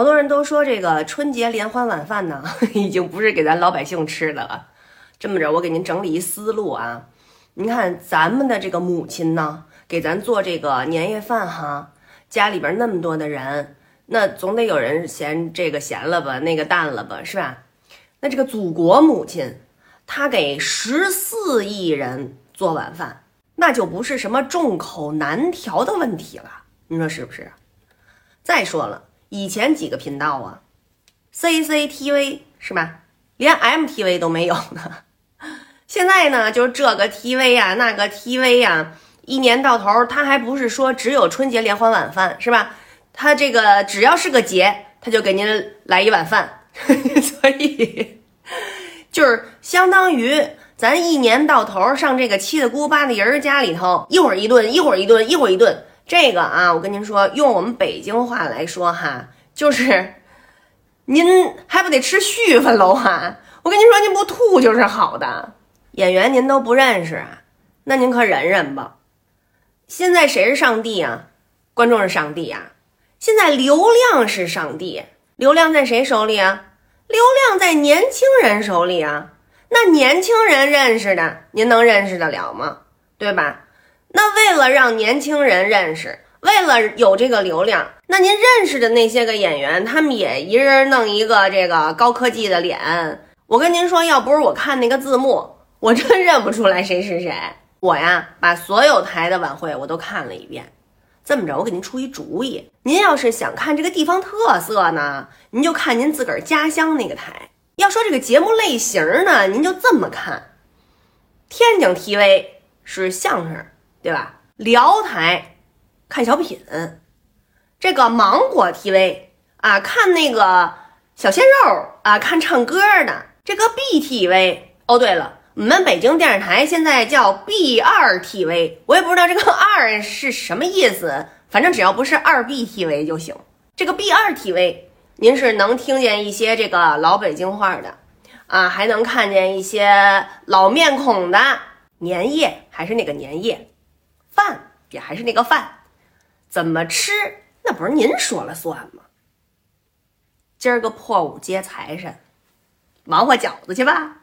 好多人都说这个春节联欢晚饭呢，已经不是给咱老百姓吃的了。这么着，我给您整理一思路啊。您看咱们的这个母亲呢，给咱做这个年夜饭哈，家里边那么多的人，那总得有人嫌这个咸了吧，那个淡了吧，是吧？那这个祖国母亲，她给十四亿人做晚饭，那就不是什么众口难调的问题了，你说是不是？再说了，以前几个频道啊，CCTV 是吧？连 MTV 都没有呢。现在呢，就是这个 TV 呀，那个 TV 呀，一年到头，他还不是说只有春节联欢晚饭是吧？他这个只要是个节，他就给您来一碗饭，所以就是相当于咱一年到头上这个七大姑八大姨家里头，一会儿一顿，一会儿一顿，一会儿一顿。这个啊，我跟您说，用我们北京话来说哈，就是 您还不得吃续份喽哈？我跟您说，您不吐就是好的。演员您都不认识啊？那您可忍忍吧。现在谁是上帝啊？观众是上帝啊。现在流量是上帝，流量在谁手里啊？流量在年轻人手里啊。那年轻人认识的，您能认识得了吗？对吧？那为了让年轻人认识，为了有这个流量，那您认识的那些个演员，他们也一人弄一个这个高科技的脸。我跟您说，要不是我看那个字幕。我真认不出来谁是谁。我呀，把所有台的晚会我都看了一遍。这么着，我给您出一主意：您要是想看这个地方特色呢，您就看您自个儿家乡那个台。要说这个节目类型呢，您就这么看：天津 TV 是相声，对吧？辽台看小品，这个芒果 TV 啊，看那个小鲜肉啊，看唱歌的。这个 BTV，哦，对了。我们北京电视台现在叫 B 二 TV，我也不知道这个二是什么意思，反正只要不是二 B TV 就行。这个 B 二 TV，您是能听见一些这个老北京话的啊，还能看见一些老面孔的。年夜还是那个年夜，饭也还是那个饭，怎么吃那不是您说了算吗？今儿个破五接财神，忙活饺子去吧。